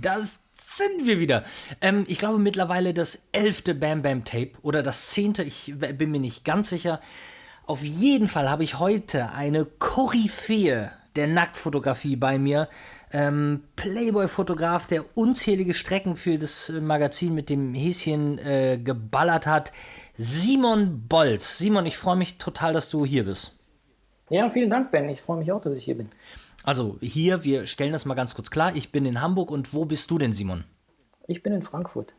Basti, da sind wir wieder. Ähm, ich glaube mittlerweile das elfte Bam Bam Tape oder das zehnte, ich bin mir nicht ganz sicher. Auf jeden Fall habe ich heute eine Koryphäe der Nacktfotografie bei mir. Ähm, Playboy-Fotograf, der unzählige Strecken für das Magazin mit dem Häschen äh, geballert hat. Simon Bolz. Simon, ich freue mich total, dass du hier bist. Ja, vielen Dank, Ben. Ich freue mich auch, dass ich hier bin. Also hier, wir stellen das mal ganz kurz klar. Ich bin in Hamburg und wo bist du denn, Simon? Ich bin in Frankfurt.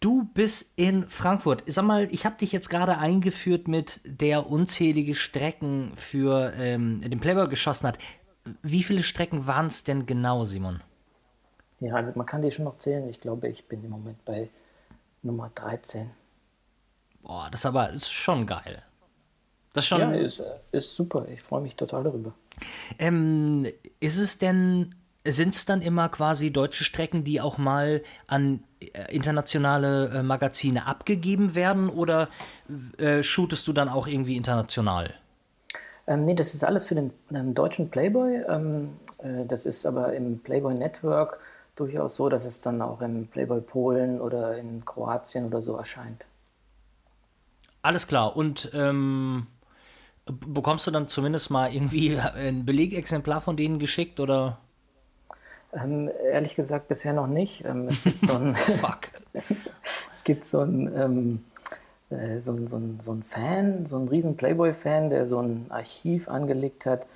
Du bist in Frankfurt. Sag mal, ich habe dich jetzt gerade eingeführt mit der unzählige Strecken für ähm, den Playboy geschossen hat. Wie viele Strecken waren es denn genau, Simon? Ja, also man kann die schon noch zählen. Ich glaube, ich bin im Moment bei Nummer 13. Boah, das ist aber ist schon geil. Das schon. Ja, ist, ist super. Ich freue mich total darüber. Ähm, ist es denn, sind es dann immer quasi deutsche Strecken, die auch mal an äh, internationale äh, Magazine abgegeben werden oder äh, shootest du dann auch irgendwie international? Ähm, nee, das ist alles für den ähm, deutschen Playboy. Ähm, äh, das ist aber im Playboy Network durchaus so, dass es dann auch im Playboy Polen oder in Kroatien oder so erscheint. Alles klar. Und ähm, Bekommst du dann zumindest mal irgendwie ein Belegexemplar von denen geschickt oder? Ähm, ehrlich gesagt bisher noch nicht. Ähm, es gibt so ein Fuck. es gibt so ein ähm, äh, so, ein, so, ein, so ein Fan, so ein riesen Playboy-Fan, der so ein Archiv angelegt hat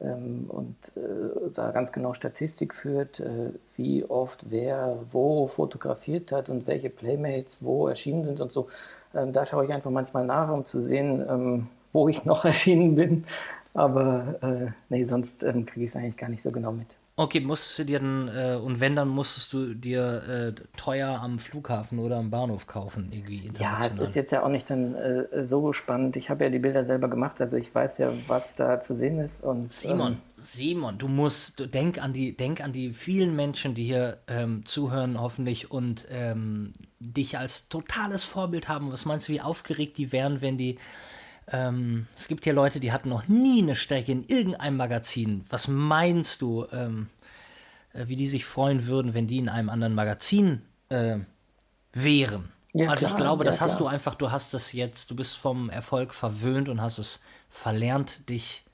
ähm, und äh, da ganz genau Statistik führt, äh, wie oft wer wo fotografiert hat und welche Playmates wo erschienen sind und so. Ähm, da schaue ich einfach manchmal nach, um zu sehen, ähm, wo ich noch erschienen bin. Aber äh, nee, sonst ähm, kriege ich es eigentlich gar nicht so genau mit. Okay, musstest du dir dann, äh, und wenn, dann musstest du dir äh, teuer am Flughafen oder am Bahnhof kaufen, irgendwie Ja, es ist jetzt ja auch nicht dann äh, so spannend. Ich habe ja die Bilder selber gemacht, also ich weiß ja, was da zu sehen ist. Und, Simon, ähm, Simon, du musst, du denk an die, denk an die vielen Menschen, die hier ähm, zuhören, hoffentlich, und ähm, dich als totales Vorbild haben. Was meinst du, wie aufgeregt die wären, wenn die ähm, es gibt hier Leute, die hatten noch nie eine Strecke in irgendeinem Magazin. Was meinst du, ähm, äh, wie die sich freuen würden, wenn die in einem anderen Magazin äh, wären? Ja, also klar, ich glaube, das ja, hast du einfach, du hast es jetzt, du bist vom Erfolg verwöhnt und hast es verlernt, dich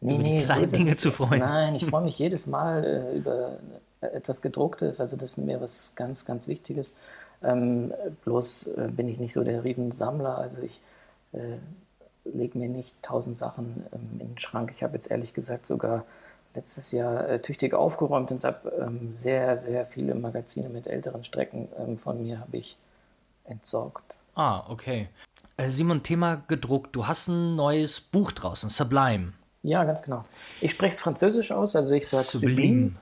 nee, über nee, die kleinen so Dinge zu freuen. Nein, ich freue mich jedes Mal äh, über etwas gedrucktes, also das ist mir was ganz, ganz Wichtiges. Ähm, bloß äh, bin ich nicht so der Riesensammler, also ich äh, lege mir nicht tausend Sachen ähm, in den Schrank. Ich habe jetzt ehrlich gesagt sogar letztes Jahr äh, tüchtig aufgeräumt und habe ähm, sehr, sehr viele Magazine mit älteren Strecken ähm, von mir habe ich entsorgt. Ah, okay. Äh, Simon, Thema gedruckt. Du hast ein neues Buch draußen, Sublime. Ja, ganz genau. Ich spreche es französisch aus, also ich sage Sublime.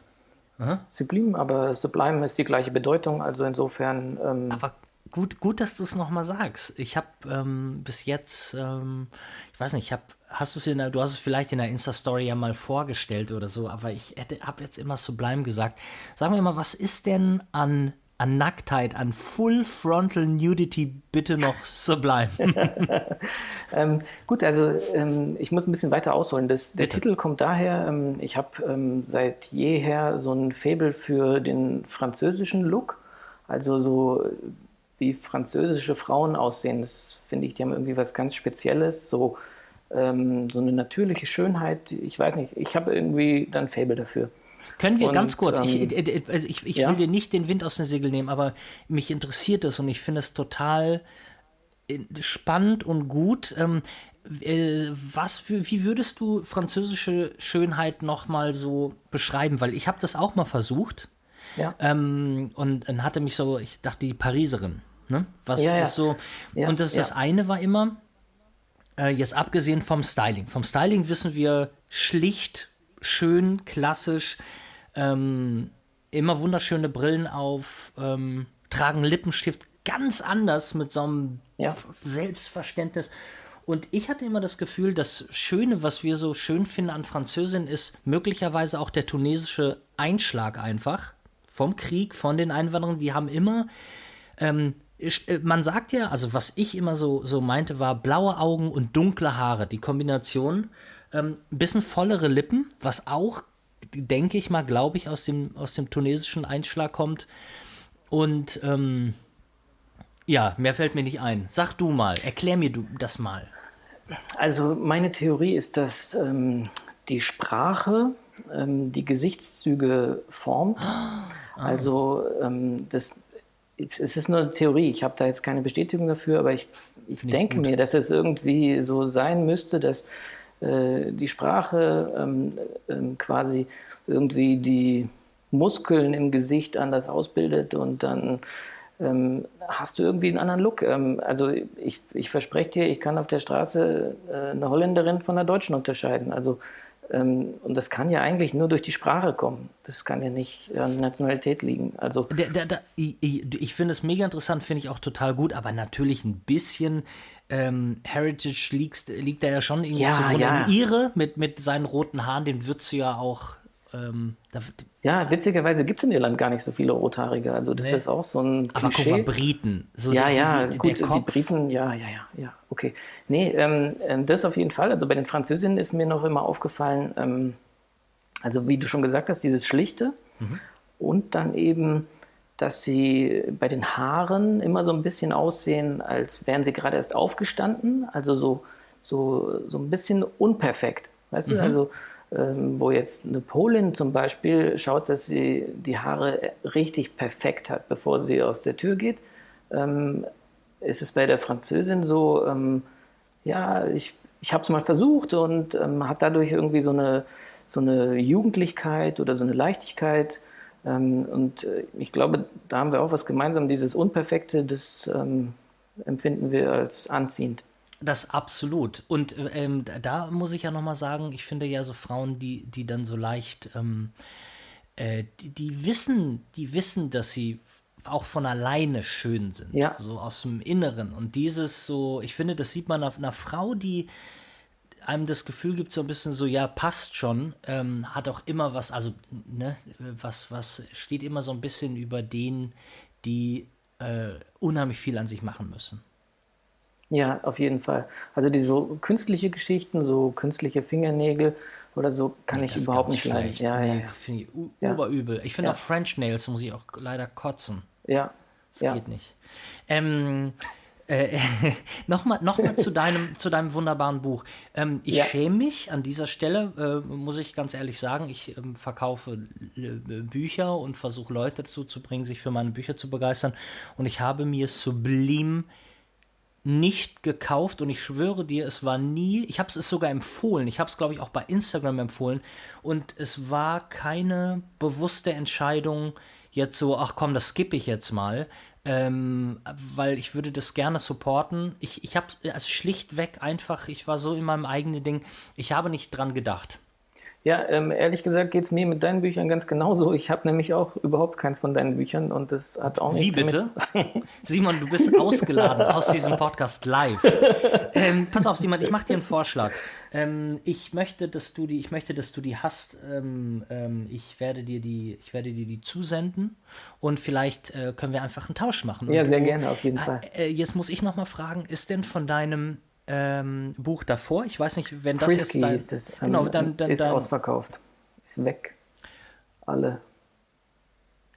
Sublime. Sublime, aber Sublime ist die gleiche Bedeutung, also insofern. Ähm, aber gut, gut, dass du es nochmal sagst. Ich habe ähm, bis jetzt, ähm, ich weiß nicht, ich habe, hast du es in der, du hast es vielleicht in der Insta-Story ja mal vorgestellt oder so, aber ich habe jetzt immer Sublime gesagt. Sag mir mal, was ist denn an, an Nacktheit, an Full Frontal Nudity bitte noch Sublime? ähm, gut, also ähm, ich muss ein bisschen weiter ausholen. Das, der bitte. Titel kommt daher, ähm, ich habe ähm, seit jeher so ein Fable für den französischen Look. Also so wie französische Frauen aussehen. Das finde ich, die haben irgendwie was ganz Spezielles, so, ähm, so eine natürliche Schönheit. Ich weiß nicht, ich habe irgendwie dann Fable dafür. Können wir und, ganz kurz, ähm, ich, äh, äh, also ich, ich ja? will dir nicht den Wind aus den Segeln nehmen, aber mich interessiert es und ich finde es total äh, spannend und gut. Ähm, äh, was für, wie würdest du französische Schönheit nochmal so beschreiben? Weil ich habe das auch mal versucht. Ja. Ähm, und dann hatte mich so, ich dachte, die Pariserin. Ne? Was ja, ist so. Ja, und das, das eine war immer, äh, jetzt abgesehen vom Styling. Vom Styling wissen wir schlicht, schön, klassisch, ähm, immer wunderschöne Brillen auf, ähm, tragen Lippenstift ganz anders mit so einem Selbstverständnis. Und ich hatte immer das Gefühl, das Schöne, was wir so schön finden an Französin, ist möglicherweise auch der tunesische Einschlag einfach vom Krieg, von den Einwanderern. Die haben immer ähm, äh, man sagt ja, also was ich immer so, so meinte, war blaue Augen und dunkle Haare, die Kombination. Ähm, bisschen vollere Lippen, was auch denke ich mal, glaube ich, aus dem, aus dem tunesischen Einschlag kommt. Und ähm, ja, mehr fällt mir nicht ein. Sag du mal, erklär mir du das mal. Also meine Theorie ist, dass ähm, die Sprache ähm, die Gesichtszüge formt. Ah. Also ähm, das, es ist nur eine Theorie. Ich habe da jetzt keine Bestätigung dafür, aber ich, ich denke mir, dass es irgendwie so sein müsste, dass äh, die Sprache ähm, ähm, quasi irgendwie die Muskeln im Gesicht anders ausbildet und dann ähm, hast du irgendwie einen anderen Look. Ähm, also ich, ich verspreche dir, ich kann auf der Straße äh, eine Holländerin von einer Deutschen unterscheiden. Also und das kann ja eigentlich nur durch die Sprache kommen. Das kann ja nicht an Nationalität liegen. Also der, der, der, ich, ich finde es mega interessant, finde ich auch total gut, aber natürlich ein bisschen ähm, Heritage liegt, liegt da ja schon irgendwie ja, zugrunde. Ja. Ihre mit, mit seinen roten Haaren, den würdest du ja auch ähm, da, ja, witzigerweise gibt es in Irland gar nicht so viele Rothaarige. Also das nee. ist auch so ein Aber guck mal, Briten. So ja, die, ja, die, gut, die Briten, ja, ja, ja, ja, okay. Nee, ähm, ähm, das auf jeden Fall. Also bei den Französinnen ist mir noch immer aufgefallen, ähm, also wie du schon gesagt hast, dieses Schlichte mhm. und dann eben, dass sie bei den Haaren immer so ein bisschen aussehen, als wären sie gerade erst aufgestanden. Also so, so, so ein bisschen unperfekt. Weißt mhm. du, also ähm, wo jetzt eine Polin zum Beispiel schaut, dass sie die Haare richtig perfekt hat, bevor sie aus der Tür geht, ähm, ist es bei der Französin so, ähm, ja, ich, ich habe es mal versucht und hat dadurch irgendwie so eine, so eine Jugendlichkeit oder so eine Leichtigkeit. Und äh, ich glaube, da haben wir auch was gemeinsam. Dieses Unperfekte, das empfinden wir als anziehend. Das absolut. Und ähm, da muss ich ja nochmal sagen, ich finde ja so Frauen, die, die dann so leicht, ähm, äh, die, die, wissen, die wissen, dass sie auch von alleine schön sind. Ja. So aus dem Inneren. Und dieses so, ich finde, das sieht man auf einer Frau, die einem das Gefühl gibt, so ein bisschen so, ja, passt schon, ähm, hat auch immer was, also, ne, was, was steht immer so ein bisschen über denen, die äh, unheimlich viel an sich machen müssen. Ja, auf jeden Fall. Also die so künstliche Geschichten, so künstliche Fingernägel oder so, kann nee, ich überhaupt nicht leiden. Ja, nee, ja, Finde ich ja. überübel. Ich finde ja. auch French Nails muss ich auch leider kotzen. Ja. Das ja. geht nicht. Ähm, äh, Nochmal noch mal zu, deinem, zu deinem wunderbaren Buch. Ähm, ich ja. schäme mich an dieser Stelle, äh, muss ich ganz ehrlich sagen. Ich ähm, verkaufe Bücher und versuche Leute dazu zu bringen, sich für meine Bücher zu begeistern. Und ich habe mir Sublim nicht gekauft und ich schwöre dir, es war nie, ich habe es sogar empfohlen, ich habe es glaube ich auch bei Instagram empfohlen und es war keine bewusste Entscheidung, jetzt so, ach komm, das skippe ich jetzt mal, ähm, weil ich würde das gerne supporten. Ich, ich habe also schlichtweg einfach, ich war so in meinem eigenen Ding, ich habe nicht dran gedacht. Ja, ähm, ehrlich gesagt geht es mir mit deinen Büchern ganz genauso. Ich habe nämlich auch überhaupt keins von deinen Büchern und das hat auch nichts Wie bitte? Simon, du bist ausgeladen aus diesem Podcast live. Ähm, pass auf, Simon, ich mache dir einen Vorschlag. Ähm, ich möchte, dass du die, ich möchte, dass du die hast. Ähm, ähm, ich werde dir die, ich werde dir die zusenden und vielleicht äh, können wir einfach einen Tausch machen. Und ja, sehr du, gerne, auf jeden äh, Fall. Äh, jetzt muss ich noch mal fragen, ist denn von deinem ähm, Buch davor. Ich weiß nicht, wenn das Frisky jetzt dein, ist es. Genau, dann, dann, ist dann, ausverkauft. Ist weg. Alle.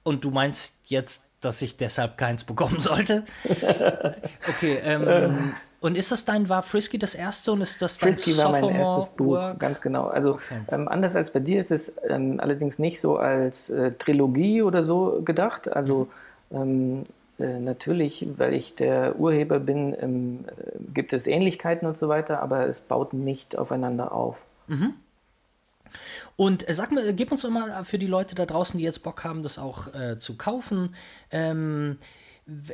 Und du meinst jetzt, dass ich deshalb keins bekommen sollte? okay, ähm, und ist das dein, war Frisky das erste und ist das dein Frisky war mein erstes Buch, Work? ganz genau. Also okay. ähm, anders als bei dir ist es ähm, allerdings nicht so als äh, Trilogie oder so gedacht. Also mhm. ähm, äh, natürlich, weil ich der Urheber bin, ähm, äh, gibt es Ähnlichkeiten und so weiter, aber es baut nicht aufeinander auf. Mhm. Und äh, sag mal, gib uns doch mal für die Leute da draußen, die jetzt Bock haben, das auch äh, zu kaufen. Ähm,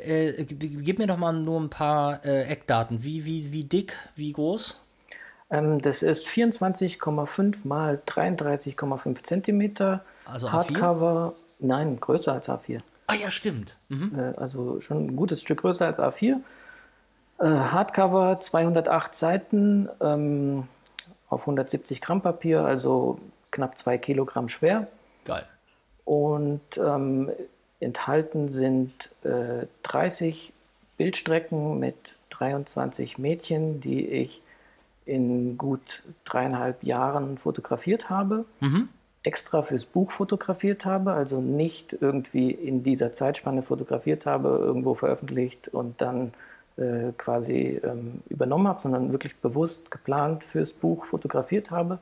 äh, gib mir doch mal nur ein paar äh, Eckdaten. Wie, wie, wie dick, wie groß? Ähm, das ist 24,5 mal 33,5 Zentimeter. Also A4? Hardcover, nein, größer als A4. Ah ja, stimmt. Mhm. Äh, also schon ein gutes Stück größer als A4. Äh, Hardcover, 208 Seiten ähm, auf 170 Gramm Papier, also knapp 2 Kilogramm schwer. Geil. Und ähm, enthalten sind äh, 30 Bildstrecken mit 23 Mädchen, die ich in gut dreieinhalb Jahren fotografiert habe. Mhm. Extra fürs Buch fotografiert habe, also nicht irgendwie in dieser Zeitspanne fotografiert habe, irgendwo veröffentlicht und dann äh, quasi ähm, übernommen habe, sondern wirklich bewusst geplant fürs Buch fotografiert habe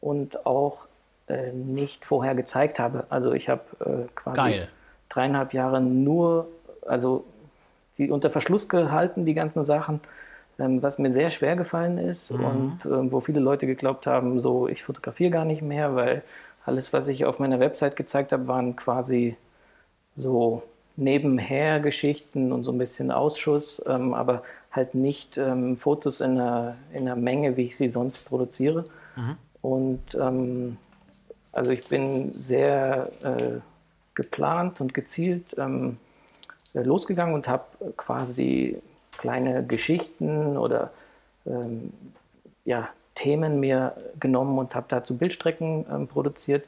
und auch äh, nicht vorher gezeigt habe. Also ich habe äh, quasi Geil. dreieinhalb Jahre nur, also die unter Verschluss gehalten, die ganzen Sachen, was mir sehr schwer gefallen ist mhm. und äh, wo viele Leute geglaubt haben, so ich fotografiere gar nicht mehr, weil alles, was ich auf meiner Website gezeigt habe, waren quasi so nebenher Geschichten und so ein bisschen Ausschuss, ähm, aber halt nicht ähm, Fotos in einer, in einer Menge, wie ich sie sonst produziere. Mhm. Und ähm, also ich bin sehr äh, geplant und gezielt ähm, äh, losgegangen und habe quasi kleine Geschichten oder ähm, ja, Themen mir genommen und habe dazu Bildstrecken ähm, produziert.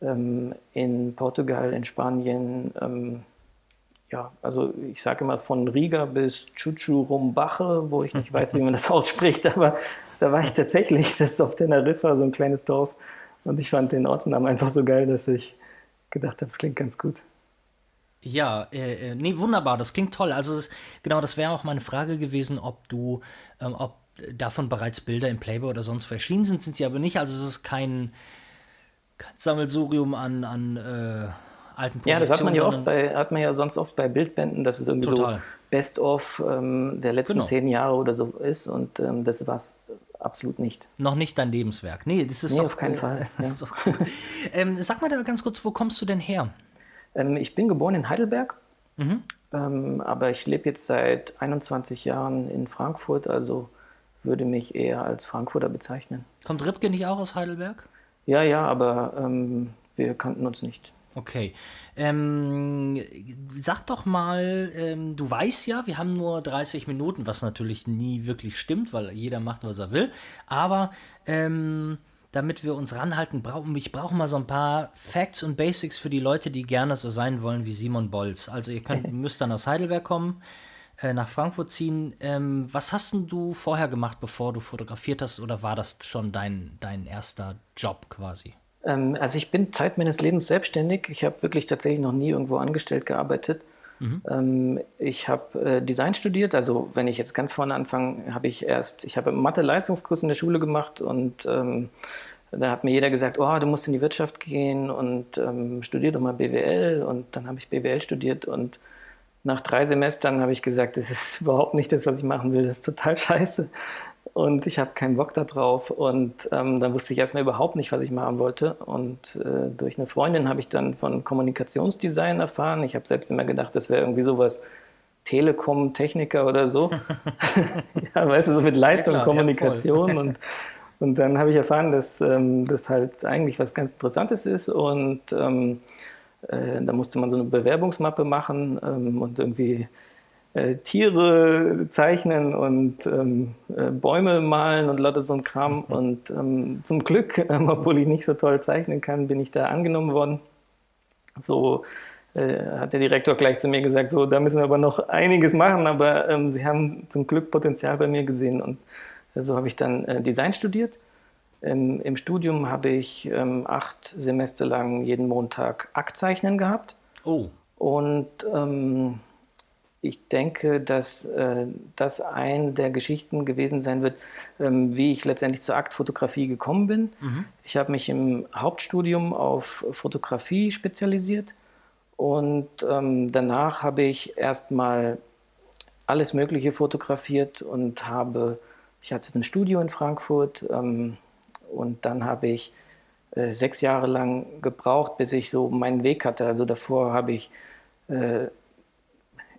Ähm, in Portugal, in Spanien, ähm, ja, also ich sage immer von Riga bis Chuchurumbache, wo ich nicht weiß, wie man das ausspricht, aber da war ich tatsächlich, das ist auf Teneriffa, so ein kleines Dorf. Und ich fand den Ortsnamen einfach so geil, dass ich gedacht habe, es klingt ganz gut. Ja, äh, äh, nee, wunderbar, das klingt toll. Also das, genau, das wäre auch meine Frage gewesen, ob du, ähm, ob davon bereits Bilder im Playboy oder sonst erschienen sind, sind sie aber nicht. Also es ist kein, kein Sammelsurium an, an äh, alten Produktionen. Ja, das hat man ja oft bei, hat man ja sonst oft bei Bildbänden, dass es irgendwie total. so Best-of ähm, der letzten genau. zehn Jahre oder so ist und ähm, das war es absolut nicht. Noch nicht dein Lebenswerk. Nee, das ist nee, auf keinen äh, Fall. Ja. cool. ähm, sag mal da ganz kurz, wo kommst du denn her? Ähm, ich bin geboren in Heidelberg, mhm. ähm, aber ich lebe jetzt seit 21 Jahren in Frankfurt, also würde mich eher als Frankfurter bezeichnen. Kommt Ripke nicht auch aus Heidelberg? Ja, ja, aber ähm, wir kannten uns nicht. Okay. Ähm, sag doch mal, ähm, du weißt ja, wir haben nur 30 Minuten, was natürlich nie wirklich stimmt, weil jeder macht, was er will. Aber ähm, damit wir uns ranhalten, brauchen ich brauche mal so ein paar Facts und Basics für die Leute, die gerne so sein wollen wie Simon Bolz. Also ihr könnt, müsst dann aus Heidelberg kommen, äh, nach Frankfurt ziehen. Ähm, was hast denn du vorher gemacht, bevor du fotografiert hast, oder war das schon dein, dein erster Job quasi? Ähm, also ich bin Zeit meines Lebens selbstständig. Ich habe wirklich tatsächlich noch nie irgendwo angestellt gearbeitet. Mhm. Ähm, ich habe äh, Design studiert, also wenn ich jetzt ganz vorne anfange, habe ich erst, ich habe Mathe-Leistungskurs in der Schule gemacht und ähm, da hat mir jeder gesagt, oh, du musst in die Wirtschaft gehen und ähm, studier doch mal BWL und dann habe ich BWL studiert und nach drei Semestern habe ich gesagt, das ist überhaupt nicht das, was ich machen will, das ist total scheiße und ich habe keinen Bock darauf. Und ähm, dann wusste ich erstmal überhaupt nicht, was ich machen wollte. Und äh, durch eine Freundin habe ich dann von Kommunikationsdesign erfahren. Ich habe selbst immer gedacht, das wäre irgendwie sowas Telekom-Techniker oder so. ja, weißt du, so mit Leitung, ja, klar, Kommunikation. Ja, und, und dann habe ich erfahren, dass ähm, das halt eigentlich was ganz Interessantes ist. Und ähm, äh, da musste man so eine Bewerbungsmappe machen ähm, und irgendwie äh, Tiere zeichnen und ähm, äh, Bäume malen und lauter so ein Kram. Mhm. Und ähm, zum Glück, ähm, obwohl ich nicht so toll zeichnen kann, bin ich da angenommen worden. So äh, hat der Direktor gleich zu mir gesagt, so, da müssen wir aber noch einiges machen, aber ähm, sie haben zum Glück Potenzial bei mir gesehen. Und äh, so habe ich dann äh, Design studiert. Im Studium habe ich ähm, acht Semester lang jeden Montag Aktzeichnen gehabt. Oh. Und ähm, ich denke, dass äh, das ein der Geschichten gewesen sein wird, ähm, wie ich letztendlich zur Aktfotografie gekommen bin. Mhm. Ich habe mich im Hauptstudium auf Fotografie spezialisiert und ähm, danach habe ich erstmal alles Mögliche fotografiert und habe, ich hatte ein Studio in Frankfurt ähm, und dann habe ich äh, sechs Jahre lang gebraucht, bis ich so meinen Weg hatte. Also davor habe ich äh,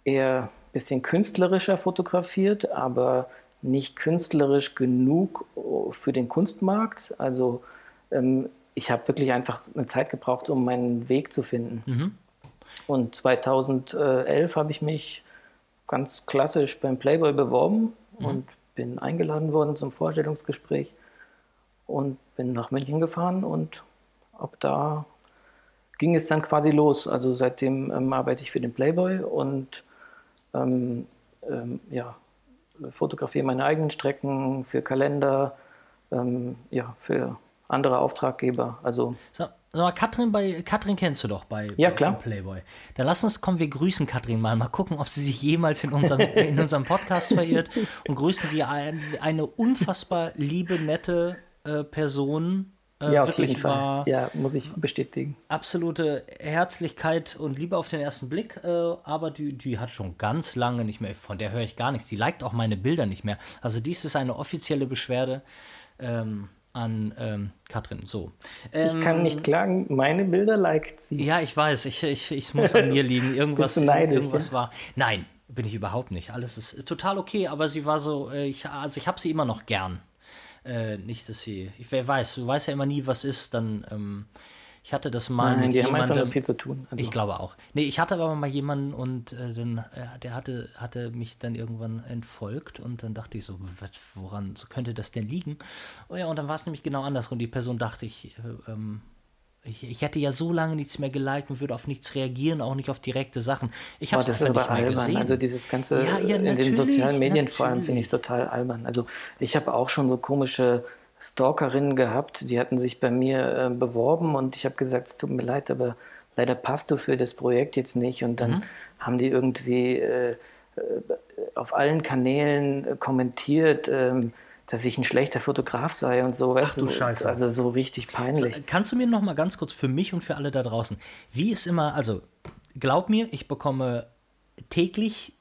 eher ein bisschen künstlerischer fotografiert, aber nicht künstlerisch genug für den Kunstmarkt. Also ähm, ich habe wirklich einfach eine Zeit gebraucht, um meinen Weg zu finden. Mhm. Und 2011 habe ich mich ganz klassisch beim Playboy beworben mhm. und bin eingeladen worden zum Vorstellungsgespräch und bin nach München gefahren und ab da ging es dann quasi los. Also seitdem ähm, arbeite ich für den Playboy und ähm, ähm, ja, fotografiere meine eigenen Strecken für Kalender, ähm, ja, für andere Auftraggeber. Also sag, sag mal, Katrin bei Katrin kennst du doch bei, ja, bei klar. Playboy. Dann lass uns kommen, wir grüßen Katrin mal, mal gucken, ob sie sich jemals in unserem, in unserem Podcast verirrt und grüßen sie ein, eine unfassbar liebe, nette äh, Person. Äh, ja, auf jeden Fall. Ja, muss ich bestätigen. Absolute Herzlichkeit und Liebe auf den ersten Blick, äh, aber die, die hat schon ganz lange nicht mehr, von der höre ich gar nichts. Die liked auch meine Bilder nicht mehr. Also dies ist eine offizielle Beschwerde. Ähm, an ähm, Katrin. So. Ähm, ich kann ähm, nicht klagen, meine Bilder liked sie. Ja, ich weiß, ich, ich, ich muss an mir liegen. Irgendwas, neidisch, irgendwas ja? war. Nein, bin ich überhaupt nicht. Alles ist total okay, aber sie war so, äh, ich, also ich habe sie immer noch gern. Äh, nicht, dass sie, ich, wer weiß, du weißt ja immer nie, was ist, dann ähm, ich hatte das mal Nein, mit die jemandem. Haben viel zu tun. Also. Ich glaube auch. Nee, ich hatte aber mal jemanden und äh, dann, äh, der hatte, hatte mich dann irgendwann entfolgt und dann dachte ich so, woran könnte das denn liegen? Oh ja, und dann war es nämlich genau andersrum. Die Person dachte ich, äh, ähm, ich, ich, hätte ja so lange nichts mehr geliked und würde auf nichts reagieren, auch nicht auf direkte Sachen. Ich habe es einfach nicht mehr albern. gesehen. Also dieses ganze ja, ja, in den sozialen Medien natürlich. vor allem finde ich total albern. Also ich habe auch schon so komische Stalkerinnen gehabt, die hatten sich bei mir äh, beworben und ich habe gesagt, es tut mir leid, aber leider passt du für das Projekt jetzt nicht. Und dann mhm. haben die irgendwie äh, äh auf allen Kanälen äh, kommentiert, ähm, dass ich ein schlechter Fotograf sei und so. Ach du Scheiße. Also so richtig peinlich. So, kannst du mir noch mal ganz kurz für mich und für alle da draußen, wie ist immer, also glaub mir, ich bekomme täglich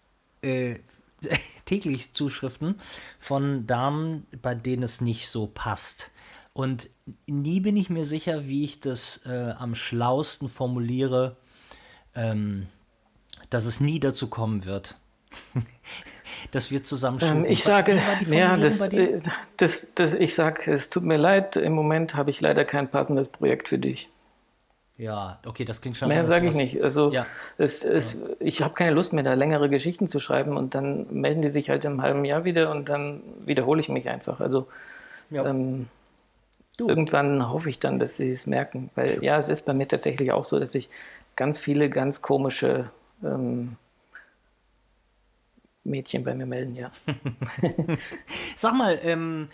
äh, täglich Zuschriften von Damen, bei denen es nicht so passt. Und nie bin ich mir sicher, wie ich das äh, am schlausten formuliere, ähm, dass es nie dazu kommen wird. dass wir zusammen ähm, Ich sage, ja, das, äh, das, das, ich sage, es tut mir leid, im Moment habe ich leider kein passendes Projekt für dich. Ja, okay, das klingt schon. Mehr sage ich nicht. Also ja. es, es, ja. ich habe keine Lust mehr, da längere Geschichten zu schreiben und dann melden die sich halt im halben Jahr wieder und dann wiederhole ich mich einfach. Also ja. ähm, irgendwann hoffe ich dann, dass sie es merken. Weil ja, es ist bei mir tatsächlich auch so, dass ich ganz viele ganz komische ähm, Mädchen bei mir melden, ja. Sag mal, ähm,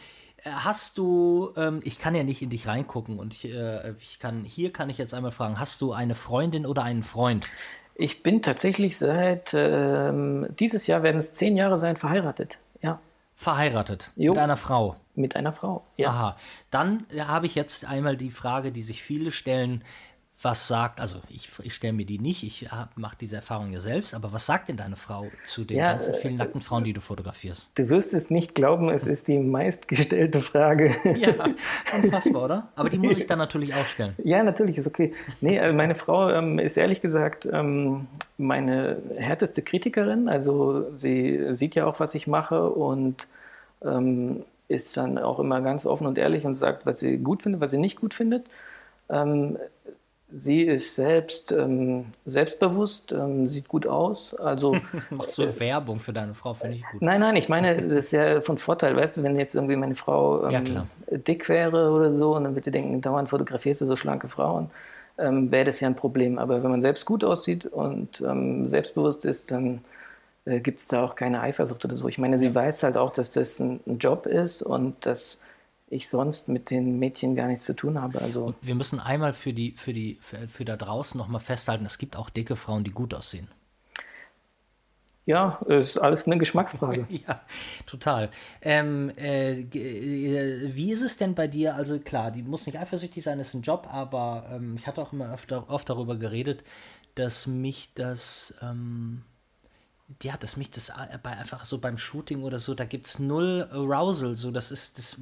Hast du, ähm, ich kann ja nicht in dich reingucken und ich, äh, ich kann, hier kann ich jetzt einmal fragen, hast du eine Freundin oder einen Freund? Ich bin tatsächlich seit ähm, dieses Jahr werden es zehn Jahre sein verheiratet. Ja. Verheiratet jo. mit einer Frau. Mit einer Frau. Ja. Aha. Dann habe ich jetzt einmal die Frage, die sich viele stellen was sagt, also ich, ich stelle mir die nicht, ich mache diese Erfahrung ja selbst, aber was sagt denn deine Frau zu den ja, ganzen vielen nackten Frauen, die du fotografierst? Du wirst es nicht glauben, es ist die meistgestellte Frage. Ja, unfassbar, oder? Aber die muss ich dann natürlich auch stellen. Ja, natürlich, ist okay. Nee, also meine Frau ähm, ist ehrlich gesagt ähm, meine härteste Kritikerin, also sie sieht ja auch, was ich mache und ähm, ist dann auch immer ganz offen und ehrlich und sagt, was sie gut findet, was sie nicht gut findet. Ähm, Sie ist selbst ähm, selbstbewusst, ähm, sieht gut aus. Also machst so äh, Werbung für deine Frau, finde ich gut. Nein, nein, ich meine, das ist ja von Vorteil, weißt du, wenn jetzt irgendwie meine Frau ähm, ja, dick wäre oder so und dann würde denken, dauernd fotografierst du so schlanke Frauen, ähm, wäre das ja ein Problem. Aber wenn man selbst gut aussieht und ähm, selbstbewusst ist, dann äh, gibt es da auch keine Eifersucht oder so. Ich meine, sie ja. weiß halt auch, dass das ein, ein Job ist und dass ich sonst mit den Mädchen gar nichts zu tun habe. Also Und wir müssen einmal für die, für die, für, für da draußen nochmal festhalten, es gibt auch dicke Frauen, die gut aussehen. Ja, ist alles eine Geschmacksfrage. ja, total. Ähm, äh, äh, wie ist es denn bei dir? Also klar, die muss nicht eifersüchtig sein, ist ein Job, aber ähm, ich hatte auch immer öfter, oft darüber geredet, dass mich das ähm, ja, dass mich das bei einfach so beim Shooting oder so, da gibt es null Arousal, so das ist, das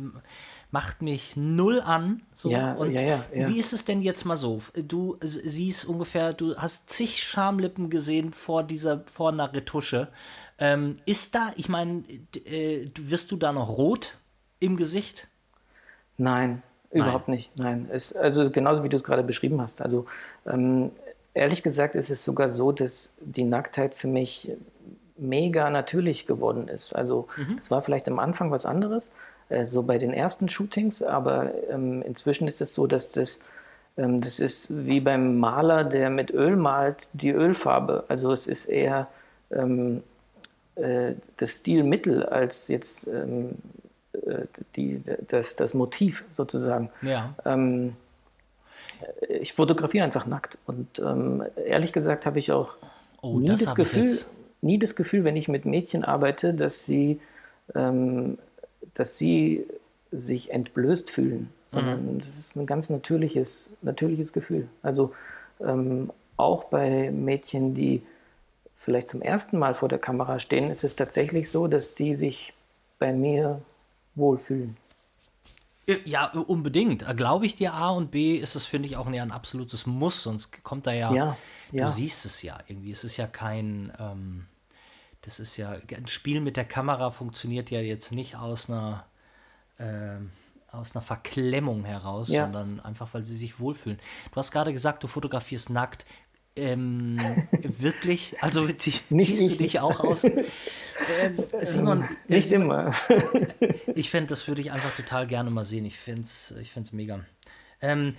macht mich null an. So. Ja, und ja, ja, ja. wie ist es denn jetzt mal so? Du siehst ungefähr, du hast zig Schamlippen gesehen vor dieser, vor einer Retusche. Ähm, ist da, ich meine, äh, wirst du da noch rot im Gesicht? Nein, Nein. überhaupt nicht. Nein. Es, also genauso wie du es gerade beschrieben hast. Also ähm, ehrlich gesagt ist es sogar so, dass die Nacktheit für mich mega natürlich geworden ist. Also mhm. es war vielleicht am Anfang was anderes, so bei den ersten Shootings, aber ähm, inzwischen ist es so, dass das, ähm, das ist wie beim Maler, der mit Öl malt, die Ölfarbe. Also es ist eher ähm, äh, das Stilmittel als jetzt ähm, äh, äh, die, das, das Motiv sozusagen. Ja. Ähm, ich fotografiere einfach nackt. Und ähm, ehrlich gesagt habe ich auch oh, nie, das, das Gefühl, nie das Gefühl, wenn ich mit Mädchen arbeite, dass sie, ähm, dass sie sich entblößt fühlen, sondern mhm. das ist ein ganz natürliches, natürliches Gefühl. Also ähm, auch bei Mädchen, die vielleicht zum ersten Mal vor der Kamera stehen, ist es tatsächlich so, dass die sich bei mir wohlfühlen. Ja, unbedingt. Glaube ich dir A und B ist es, finde ich, auch ein absolutes Muss, sonst kommt da ja, ja, ja. du siehst es ja irgendwie. Es ist ja kein, ähm, das ist ja, ein Spiel mit der Kamera funktioniert ja jetzt nicht aus einer, ähm, aus einer Verklemmung heraus, ja. sondern einfach, weil sie sich wohlfühlen. Du hast gerade gesagt, du fotografierst nackt. Ähm, wirklich? Also ziehst du dich auch aus? Ähm, Simon, nicht Simon, immer. ich fände, das würde ich einfach total gerne mal sehen. Ich finde es ich find's mega. Ähm,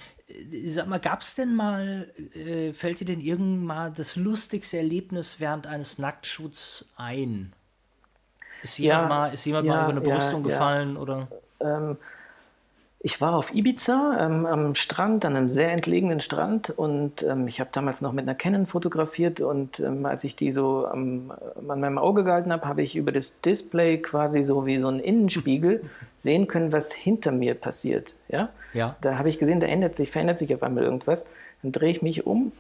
sag mal, gab es denn mal, äh, fällt dir denn irgendwann mal das lustigste Erlebnis während eines Nacktshoots ein? Ist jemand, ja, mal, ist jemand ja, mal über eine Brüstung ja, gefallen? Oder? Ähm, ich war auf Ibiza ähm, am Strand, an einem sehr entlegenen Strand und ähm, ich habe damals noch mit einer Canon fotografiert und ähm, als ich die so am, an meinem Auge gehalten habe, habe ich über das Display quasi so wie so ein Innenspiegel sehen können, was hinter mir passiert. Ja? Ja. Da habe ich gesehen, da ändert sich, verändert sich auf einmal irgendwas. Dann drehe ich mich um,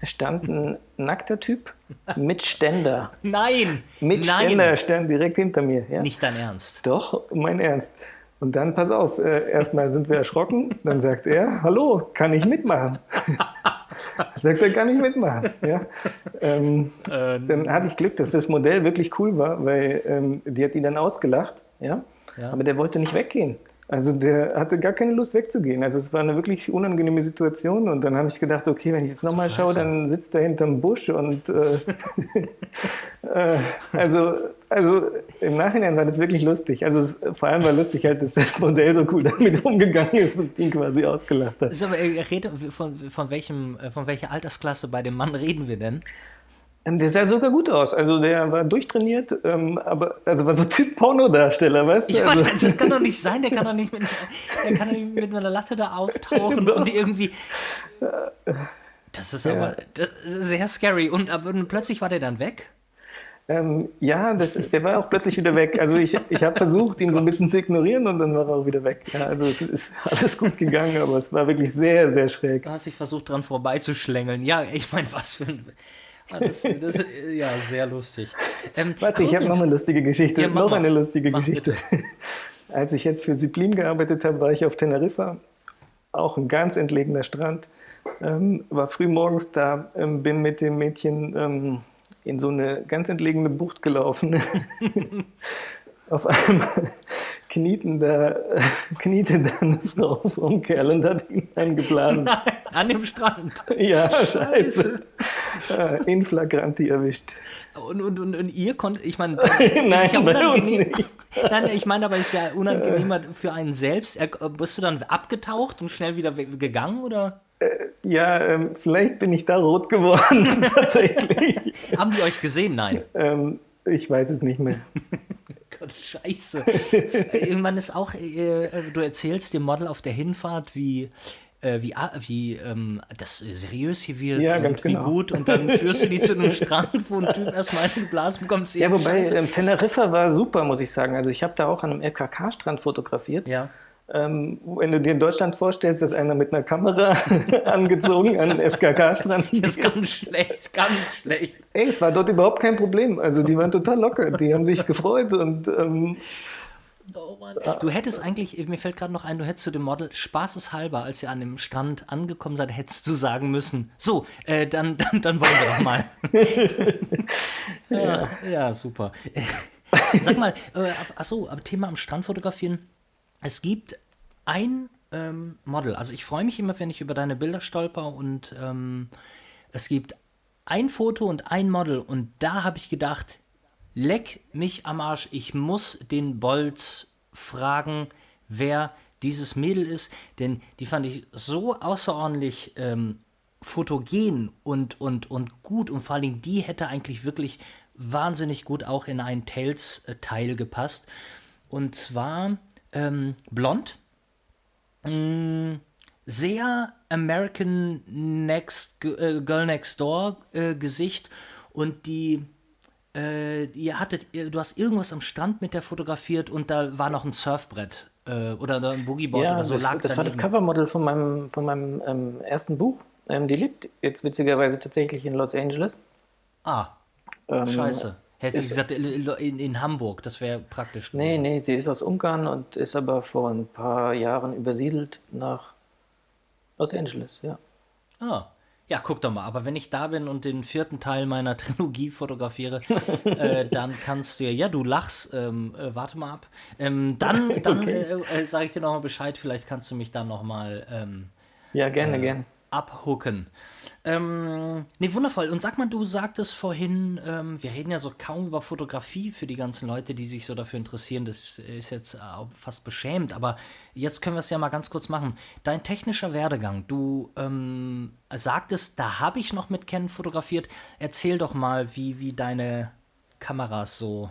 da stand ein nackter Typ mit Ständer. Nein! Mit Nein. Ständer stand direkt hinter mir. Ja? Nicht dein Ernst. Doch, mein Ernst. Und dann, pass auf, äh, erstmal sind wir erschrocken. Dann sagt er, hallo, kann ich mitmachen? sagt er, kann ich mitmachen? Ja. Ähm, ähm, dann hatte ich Glück, dass das Modell wirklich cool war, weil ähm, die hat ihn dann ausgelacht. Ja? ja? Aber der wollte nicht weggehen. Also der hatte gar keine Lust wegzugehen. Also es war eine wirklich unangenehme Situation und dann habe ich gedacht, okay, wenn ich jetzt nochmal schaue, dann sitzt er hinterm Busch und äh, äh, also, also im Nachhinein war das wirklich lustig. Also es, vor allem war lustig halt, dass das Modell so cool damit umgegangen ist und ihn quasi ausgelacht hat. So, von, von, welchem, äh, von welcher Altersklasse bei dem Mann reden wir denn? Ähm, der sah sogar gut aus. Also der war durchtrainiert, ähm, aber also war so Typ Pornodarsteller, weißt du? Ich also. das kann doch nicht sein. Der kann doch nicht mit, der kann doch nicht mit einer Latte da auftauchen und irgendwie. Das ist ja. aber das ist sehr scary. Und, aber, und plötzlich war der dann weg. Ähm, ja, das, der war auch plötzlich wieder weg. Also ich, ich habe versucht, ihn so ein bisschen zu ignorieren und dann war er auch wieder weg. Ja, also es ist alles gut gegangen, aber es war wirklich sehr, sehr schräg. Du hast dich versucht, dran vorbeizuschlängeln. Ja, ich meine, was für ein... Ah, das, das, ja, sehr lustig. Ähm, Warte, ich habe noch eine lustige Geschichte. Ja, noch mal. eine lustige Mach Geschichte. Bitte. Als ich jetzt für Siblin gearbeitet habe, war ich auf Teneriffa. Auch ein ganz entlegener Strand. Ähm, war früh morgens da, ähm, bin mit dem Mädchen ähm, in so eine ganz entlegene Bucht gelaufen. auf einmal knieten da, kniete da eine Frau vom Kerl und hat ihn angeblasen. Nein, an dem Strand. Ja, scheiße. scheiße. In flagranti erwischt. Und, und, und, und ihr konntet, ich meine, Nein, ja unangenehm. Nein, ich meine, aber ist ja unangenehmer für einen selbst. Bist du dann abgetaucht und schnell wieder gegangen, oder? Äh, ja, ähm, vielleicht bin ich da rot geworden, tatsächlich. Haben die euch gesehen? Nein. Ähm, ich weiß es nicht mehr. Gott, scheiße. Irgendwann ist auch, äh, du erzählst dem Model auf der Hinfahrt, wie, äh, wie, wie ähm, das seriös hier wird ja, und wie genau. gut und dann führst du die zu einem Strand, wo ein Typ erstmal geblasen bekommt. Ja, wobei ähm, Teneriffa war super, muss ich sagen. Also ich habe da auch an einem LKK-Strand fotografiert. Ja. Ähm, wenn du dir in Deutschland vorstellst, dass einer mit einer Kamera angezogen an den FKK-Strand. Das ist ganz schlecht, ganz schlecht. Ey, es war dort überhaupt kein Problem. Also die waren total locker, die haben sich gefreut und. Ähm, oh Mann. Du hättest eigentlich, mir fällt gerade noch ein, du hättest zu dem Model spaßeshalber, als ihr an dem Strand angekommen seid, hättest du sagen müssen: So, äh, dann, dann, dann wollen wir doch mal. ja, ja, super. Sag mal, äh, achso, Thema am Strand fotografieren es gibt ein ähm, Model. Also ich freue mich immer, wenn ich über deine Bilder stolper und ähm, es gibt ein Foto und ein Model und da habe ich gedacht, leck mich am Arsch, ich muss den Bolz fragen, wer dieses Mädel ist, denn die fand ich so außerordentlich ähm, fotogen und, und, und gut und vor allen Dingen die hätte eigentlich wirklich wahnsinnig gut auch in einen Tails-Teil gepasst. Und zwar ähm, blond, mh, mm, sehr American Next äh, Girl Next Door äh, Gesicht und die äh, ihr hattet, du hast irgendwas am Strand mit der fotografiert und da war noch ein Surfbrett äh, oder ein Boogieboard ja, oder so. Das, lag das war das Covermodel von meinem, von meinem ähm, ersten Buch. Ähm, die lebt jetzt witzigerweise tatsächlich in Los Angeles. Ah, ähm, scheiße. Hätte sie gesagt, in, in Hamburg, das wäre praktisch. Gewesen. Nee, nee, sie ist aus Ungarn und ist aber vor ein paar Jahren übersiedelt nach Los Angeles, ja. Ah, ja, guck doch mal. Aber wenn ich da bin und den vierten Teil meiner Trilogie fotografiere, äh, dann kannst du ja, ja, du lachst, ähm, äh, warte mal ab. Ähm, dann dann okay. äh, äh sage ich dir nochmal Bescheid, vielleicht kannst du mich dann nochmal. Ähm, ja, gerne, äh, gerne abhucken. Ähm, nee, wundervoll. Und sag mal, du sagtest vorhin, ähm, wir reden ja so kaum über Fotografie für die ganzen Leute, die sich so dafür interessieren. Das ist jetzt äh, fast beschämt, aber jetzt können wir es ja mal ganz kurz machen. Dein technischer Werdegang, du ähm, sagtest, da habe ich noch mit Canon fotografiert. Erzähl doch mal, wie, wie deine Kameras so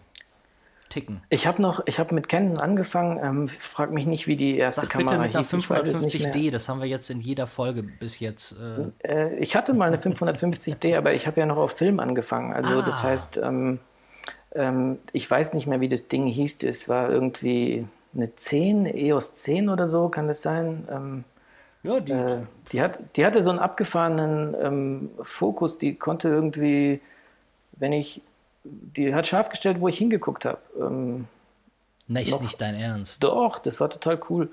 ticken. Ich habe noch, ich habe mit Canon angefangen. Ähm, frag mich nicht, wie die erste Sag Kamera bitte mit einer 550D. Das haben wir jetzt in jeder Folge bis jetzt. Äh äh, ich hatte mal eine 550D, aber ich habe ja noch auf Film angefangen. Also ah. das heißt, ähm, ähm, ich weiß nicht mehr, wie das Ding hieß. Es war irgendwie eine 10, EOS 10 oder so, kann das sein? Ähm, ja, die, äh, die, hat, die hatte so einen abgefahrenen ähm, Fokus, die konnte irgendwie, wenn ich die hat scharf gestellt, wo ich hingeguckt habe. Ähm, Na, ist nicht dein Ernst. Doch, das war total cool.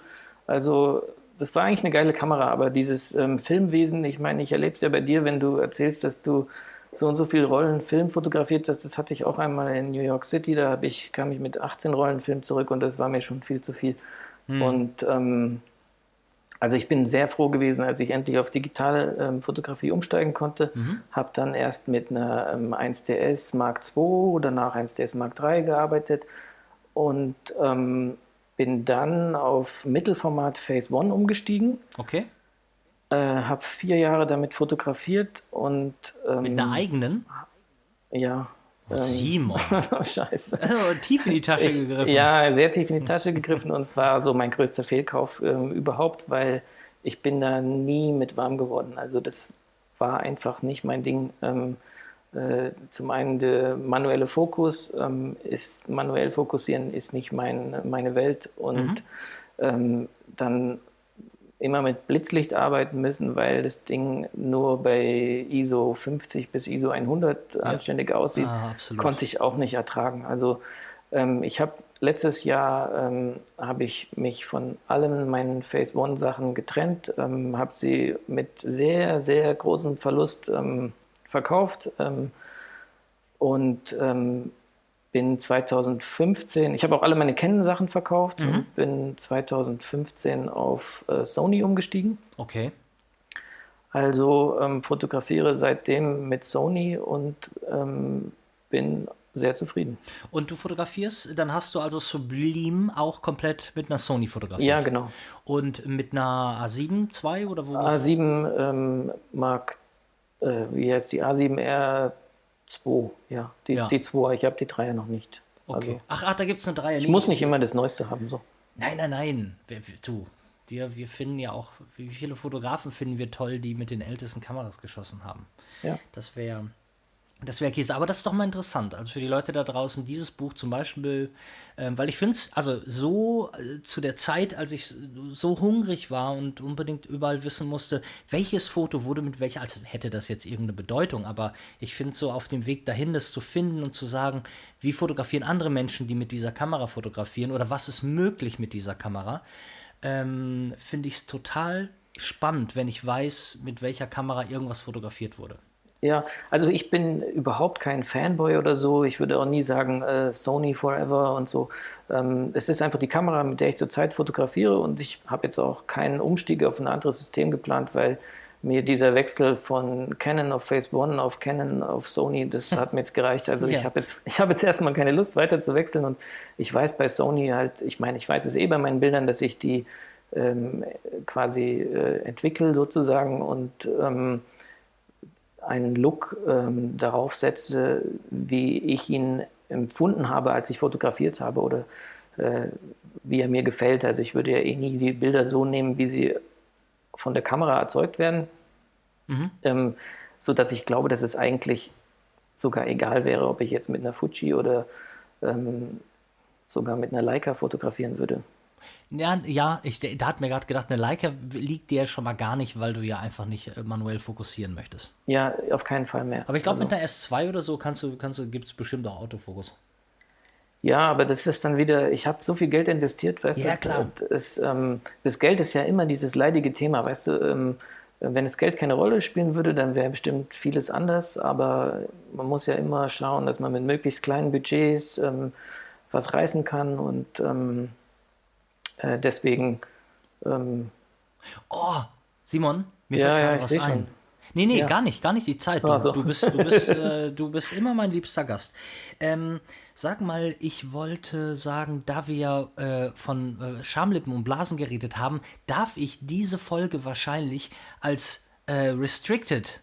Also, das war eigentlich eine geile Kamera, aber dieses ähm, Filmwesen, ich meine, ich erlebe es ja bei dir, wenn du erzählst, dass du so und so viele Rollen Film fotografiert hast. Das hatte ich auch einmal in New York City. Da ich, kam ich mit 18 Rollen Film zurück und das war mir schon viel zu viel. Hm. Und ähm, also ich bin sehr froh gewesen, als ich endlich auf digitale ähm, Fotografie umsteigen konnte. Mhm. Habe dann erst mit einer ähm, 1DS Mark II, danach 1DS Mark III gearbeitet und ähm, bin dann auf Mittelformat Phase One umgestiegen. Okay. Äh, habe vier Jahre damit fotografiert und mit einer ähm, eigenen? Ja. Oh, Simon. oh, scheiße. Also, tief in die Tasche ich, gegriffen. Ja, sehr tief in die Tasche gegriffen und war so mein größter Fehlkauf ähm, überhaupt, weil ich bin da nie mit warm geworden. Also das war einfach nicht mein Ding. Ähm, äh, zum einen der manuelle Fokus ähm, ist manuell fokussieren ist nicht mein, meine Welt und mhm. Ähm, dann immer mit Blitzlicht arbeiten müssen, weil das Ding nur bei ISO 50 bis ISO 100 ja. anständig aussieht, ah, konnte ich auch nicht ertragen. Also ähm, ich habe letztes Jahr ähm, habe ich mich von allen meinen Phase One Sachen getrennt, ähm, habe sie mit sehr sehr großem Verlust ähm, verkauft ähm, und ähm, bin 2015, ich habe auch alle meine Canon-Sachen verkauft mhm. und bin 2015 auf äh, Sony umgestiegen. Okay. Also ähm, fotografiere seitdem mit Sony und ähm, bin sehr zufrieden. Und du fotografierst, dann hast du also Sublime auch komplett mit einer Sony fotografiert? Ja, genau. Und mit einer A7 II oder wo? A7 ähm, Mark, äh, wie heißt die? A7R 2, ja. Die, ja. die 2, ich habe die 3 noch nicht. Okay. Also, ach, ach, da gibt es eine 3 Ich muss nicht immer das Neueste haben, so. Nein, nein, nein. Du, wir, wir finden ja auch, wie viele Fotografen finden wir toll, die mit den ältesten Kameras geschossen haben. Ja. Das wäre das wäre Käse. Aber das ist doch mal interessant. Also für die Leute da draußen, dieses Buch zum Beispiel, äh, weil ich finde es, also so äh, zu der Zeit, als ich so hungrig war und unbedingt überall wissen musste, welches Foto wurde mit welcher, also hätte das jetzt irgendeine Bedeutung, aber ich finde so auf dem Weg dahin, das zu finden und zu sagen, wie fotografieren andere Menschen, die mit dieser Kamera fotografieren oder was ist möglich mit dieser Kamera, ähm, finde ich es total spannend, wenn ich weiß, mit welcher Kamera irgendwas fotografiert wurde. Ja, also ich bin überhaupt kein Fanboy oder so. Ich würde auch nie sagen äh, Sony Forever und so. Ähm, es ist einfach die Kamera, mit der ich zurzeit fotografiere und ich habe jetzt auch keinen Umstieg auf ein anderes System geplant, weil mir dieser Wechsel von Canon auf Phase One auf Canon auf Sony, das hat mir jetzt gereicht. Also ja. ich habe jetzt, ich habe jetzt erstmal keine Lust weiter zu wechseln und ich weiß bei Sony halt, ich meine, ich weiß es eh bei meinen Bildern, dass ich die ähm, quasi äh, entwickle sozusagen und ähm, einen Look ähm, darauf setze, wie ich ihn empfunden habe, als ich fotografiert habe oder äh, wie er mir gefällt. Also ich würde ja eh nie die Bilder so nehmen, wie sie von der Kamera erzeugt werden, mhm. ähm, so dass ich glaube, dass es eigentlich sogar egal wäre, ob ich jetzt mit einer Fuji oder ähm, sogar mit einer Leica fotografieren würde. Ja, ja ich, da hat mir gerade gedacht, eine Leica liegt dir schon mal gar nicht, weil du ja einfach nicht äh, manuell fokussieren möchtest. Ja, auf keinen Fall mehr. Aber ich glaube, also. mit einer S2 oder so kannst du, kannst du, gibt es bestimmt auch Autofokus. Ja, aber das ist dann wieder, ich habe so viel Geld investiert, weißt ja, du? Ja, klar. Das, ähm, das, Geld ist ja immer dieses leidige Thema, weißt du? Ähm, wenn das Geld keine Rolle spielen würde, dann wäre bestimmt vieles anders, aber man muss ja immer schauen, dass man mit möglichst kleinen Budgets ähm, was reißen kann und ähm, äh, deswegen. Ähm, oh, Simon, mir ja, fällt gerade ja, was ein. Schon. Nee, nee, ja. gar nicht, gar nicht die Zeit. Du, also. du bist, du, bist, äh, du bist immer mein liebster Gast. Ähm, sag mal, ich wollte sagen, da wir äh, von äh, Schamlippen und Blasen geredet haben, darf ich diese Folge wahrscheinlich als äh, Restricted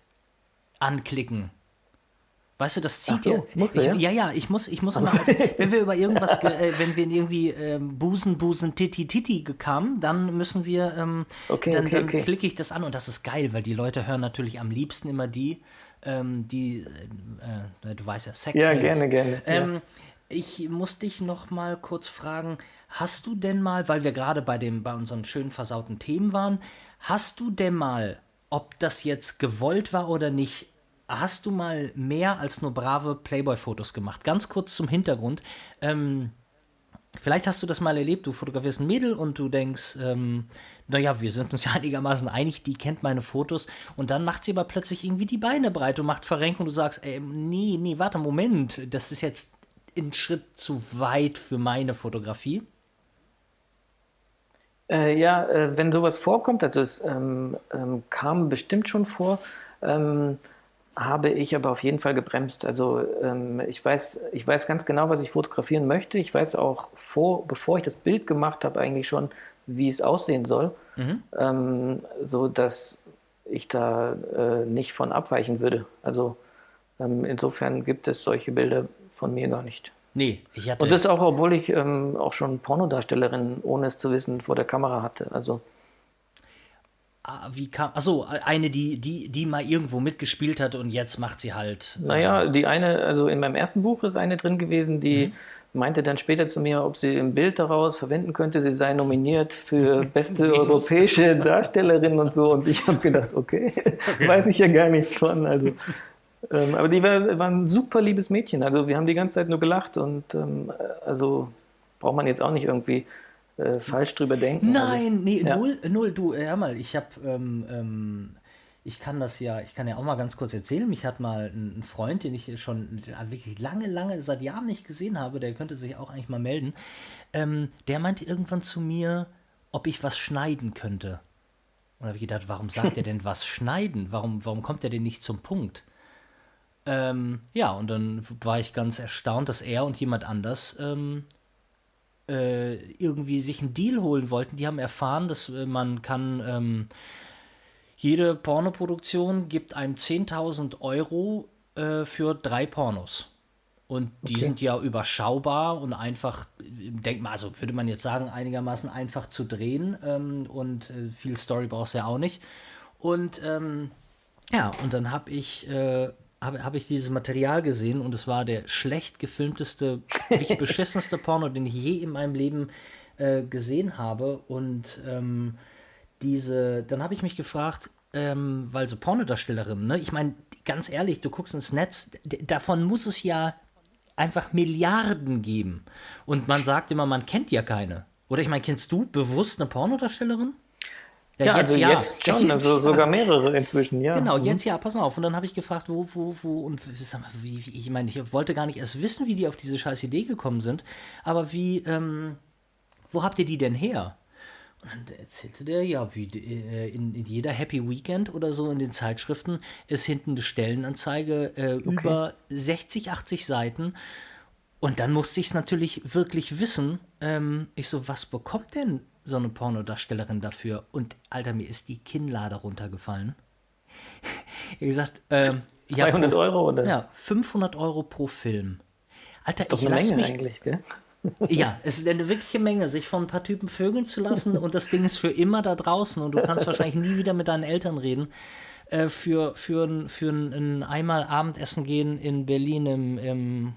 anklicken. Weißt du, das zieht so, ja, musst ich, ja? ja, ja, ich muss, ich muss also. immer, also, wenn wir über irgendwas, äh, wenn wir irgendwie ähm, Busen, Busen, Titi, Titi kamen, dann müssen wir, ähm, okay, dann, okay, dann okay. klicke ich das an und das ist geil, weil die Leute hören natürlich am liebsten immer die, ähm, die, äh, äh du weißt ja, Sex. Ja, gerne, gerne. Ähm, ja. Ich muss dich noch mal kurz fragen, hast du denn mal, weil wir gerade bei dem, bei unseren schönen versauten Themen waren, hast du denn mal, ob das jetzt gewollt war oder nicht, hast du mal mehr als nur brave Playboy-Fotos gemacht? Ganz kurz zum Hintergrund. Ähm, vielleicht hast du das mal erlebt, du fotografierst ein Mädel und du denkst, ähm, naja, wir sind uns ja einigermaßen einig, die kennt meine Fotos und dann macht sie aber plötzlich irgendwie die Beine breit und macht Verrenkung und du sagst, ey, nee, nee, warte, Moment, das ist jetzt ein Schritt zu weit für meine Fotografie. Äh, ja, äh, wenn sowas vorkommt, also es ähm, ähm, kam bestimmt schon vor, ähm, habe ich aber auf jeden Fall gebremst. Also ähm, ich, weiß, ich weiß ganz genau, was ich fotografieren möchte. Ich weiß auch, vor, bevor ich das Bild gemacht habe, eigentlich schon, wie es aussehen soll, mhm. ähm, so dass ich da äh, nicht von abweichen würde. Also ähm, insofern gibt es solche Bilder von mir gar nicht. Nee, ich hatte. Und das auch, obwohl ich ähm, auch schon Pornodarstellerin, ohne es zu wissen, vor der Kamera hatte. Also Ah, wie kam. Achso, eine, die, die, die mal irgendwo mitgespielt hat und jetzt macht sie halt. Äh, naja, die eine, also in meinem ersten Buch ist eine drin gewesen, die mhm. meinte dann später zu mir, ob sie ein Bild daraus verwenden könnte. Sie sei nominiert für beste europäische Darstellerin und so. Und ich habe gedacht, okay, okay, weiß ich ja gar nichts von. Also, ähm, aber die war, war ein super liebes Mädchen. Also wir haben die ganze Zeit nur gelacht und ähm, also braucht man jetzt auch nicht irgendwie äh, falsch drüber denken. Nein, also, nee, ja. null, null, du, hör mal, ich habe, ähm, ähm, ich kann das ja, ich kann ja auch mal ganz kurz erzählen. Mich hat mal ein Freund, den ich schon wirklich lange, lange, seit Jahren nicht gesehen habe, der könnte sich auch eigentlich mal melden, ähm, der meinte irgendwann zu mir, ob ich was schneiden könnte. Und da habe ich gedacht, warum sagt er denn was schneiden? Warum, warum kommt er denn nicht zum Punkt? Ähm, ja, und dann war ich ganz erstaunt, dass er und jemand anders ähm, äh, irgendwie sich einen Deal holen wollten, die haben erfahren, dass äh, man kann, ähm, jede Pornoproduktion gibt einem 10.000 Euro äh, für drei Pornos. Und die okay. sind ja überschaubar und einfach, denk mal, also würde man jetzt sagen, einigermaßen einfach zu drehen ähm, und äh, viel Story brauchst du ja auch nicht. Und ähm, ja, und dann habe ich äh, habe hab ich dieses Material gesehen und es war der schlecht gefilmteste, beschissenste Porno, den ich je in meinem Leben äh, gesehen habe. Und ähm, diese, dann habe ich mich gefragt, ähm, weil so Pornodarstellerinnen, ne, ich meine, ganz ehrlich, du guckst ins Netz, davon muss es ja einfach Milliarden geben. Und man sagt immer, man kennt ja keine. Oder ich meine, kennst du bewusst eine Pornodarstellerin? Ja, ja jetzt, also ja. jetzt schon, jetzt, also sogar mehrere inzwischen, ja. Genau, mhm. jetzt ja, pass mal auf. Und dann habe ich gefragt, wo, wo, wo, und sag mal, wie, wie, ich meine, ich wollte gar nicht erst wissen, wie die auf diese scheiß Idee gekommen sind, aber wie, ähm, wo habt ihr die denn her? Und dann erzählte der, ja, wie äh, in, in, jeder Happy Weekend oder so in den Zeitschriften ist hinten eine Stellenanzeige äh, okay. über 60, 80 Seiten. Und dann musste ich es natürlich wirklich wissen. Ähm, ich so, was bekommt denn so eine Pornodarstellerin dafür und Alter, mir ist die Kinnlade runtergefallen. Wie gesagt, ähm, 200 ja, pro, Euro oder? Ja, 500 Euro pro Film. Alter, ist doch ich eine Menge mich, eigentlich, gell? Ja, es ist eine wirkliche Menge, sich von ein paar Typen vögeln zu lassen und das Ding ist für immer da draußen und du kannst wahrscheinlich nie wieder mit deinen Eltern reden. Äh, für, für, für ein, ein einmal Abendessen gehen in Berlin im, im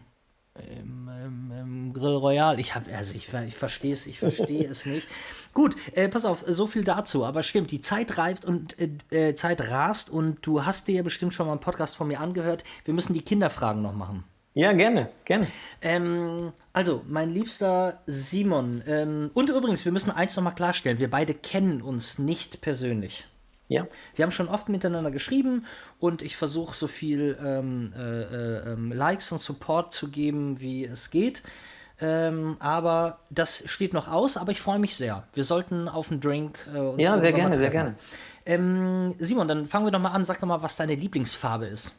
im, im, im, Grill Royal. Ich habe, also ich, ich verstehe es, ich verstehe es nicht. Gut, äh, pass auf, so viel dazu. Aber stimmt, die Zeit reift und äh, äh, Zeit rast und du hast dir ja bestimmt schon mal einen Podcast von mir angehört. Wir müssen die Kinderfragen noch machen. Ja, gerne, gerne. Ähm, also, mein liebster Simon. Ähm, und übrigens, wir müssen eins noch mal klarstellen: Wir beide kennen uns nicht persönlich. Ja. Wir haben schon oft miteinander geschrieben und ich versuche so viel ähm, äh, äh, ähm, Likes und Support zu geben, wie es geht. Ähm, aber das steht noch aus, aber ich freue mich sehr. Wir sollten auf einen Drink äh, uns Ja, sehr gerne, sehr gerne. Ähm, Simon, dann fangen wir doch mal an. Sag doch mal, was deine Lieblingsfarbe ist.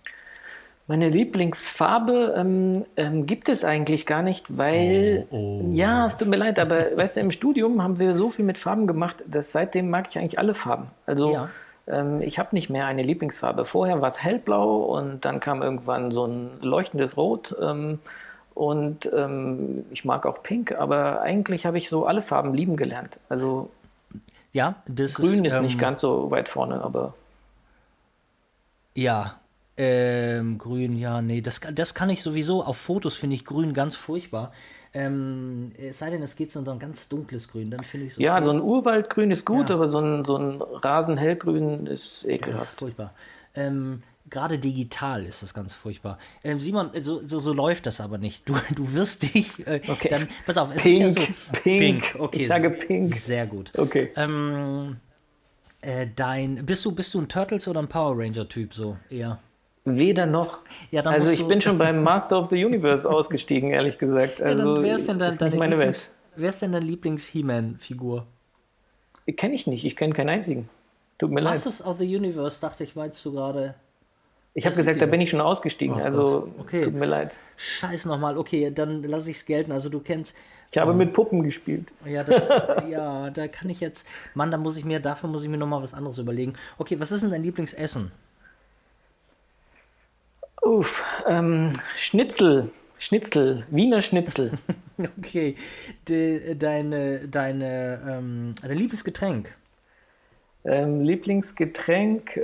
Meine Lieblingsfarbe ähm, ähm, gibt es eigentlich gar nicht, weil, oh, oh. ja, es tut mir leid, aber weißt du, im Studium haben wir so viel mit Farben gemacht, dass seitdem mag ich eigentlich alle Farben. Also ja. ähm, ich habe nicht mehr eine Lieblingsfarbe. Vorher war es hellblau und dann kam irgendwann so ein leuchtendes Rot ähm, und ähm, ich mag auch Pink, aber eigentlich habe ich so alle Farben lieben gelernt. Also ja, das Grün ist, ist nicht ähm, ganz so weit vorne, aber ja, ähm, grün, ja, nee, das, das kann ich sowieso. Auf Fotos finde ich grün ganz furchtbar. Ähm, es sei denn, es geht so ein ganz dunkles Grün, dann finde ich so. Ja, okay. so ein Urwaldgrün ist gut, ja. aber so ein, so ein Rasenhellgrün ist ekelhaft. Das ist furchtbar. Ähm, Gerade digital ist das ganz furchtbar. Ähm, Simon, so, so, so, läuft das aber nicht. Du, du wirst dich. Äh, okay. Dann, pass auf, es pink, ist ja so. Pink. pink. Okay. Ich sage pink. Sehr gut. Okay. Ähm, äh, dein, bist du, bist du ein Turtles oder ein Power Ranger-Typ so eher? Weder noch. Ja, also ich bin schon beim Master of the Universe ausgestiegen, ehrlich gesagt. Also ja, dann wer ist denn dann deine meine Lieblings. Wer ist denn deine Lieblings-He-Man-Figur? Kenne ich nicht, ich kenne keinen einzigen. Tut mir Masters leid. Masters of the Universe, dachte ich, meinst du gerade. Ich habe gesagt, da bin ich schon ausgestiegen, oh, also okay. tut mir leid. Scheiß nochmal, okay, dann lasse ich es gelten. Also du kennst. Ich habe oh. mit Puppen gespielt. Ja, das, ja, da kann ich jetzt. Mann, da muss ich mir, dafür muss ich mir nochmal was anderes überlegen. Okay, was ist denn dein Lieblingsessen? Uff, ähm, Schnitzel. Schnitzel, Wiener Schnitzel. okay. De, deine, deine, ähm, dein Lieblingsgetränk? Ähm, Lieblingsgetränk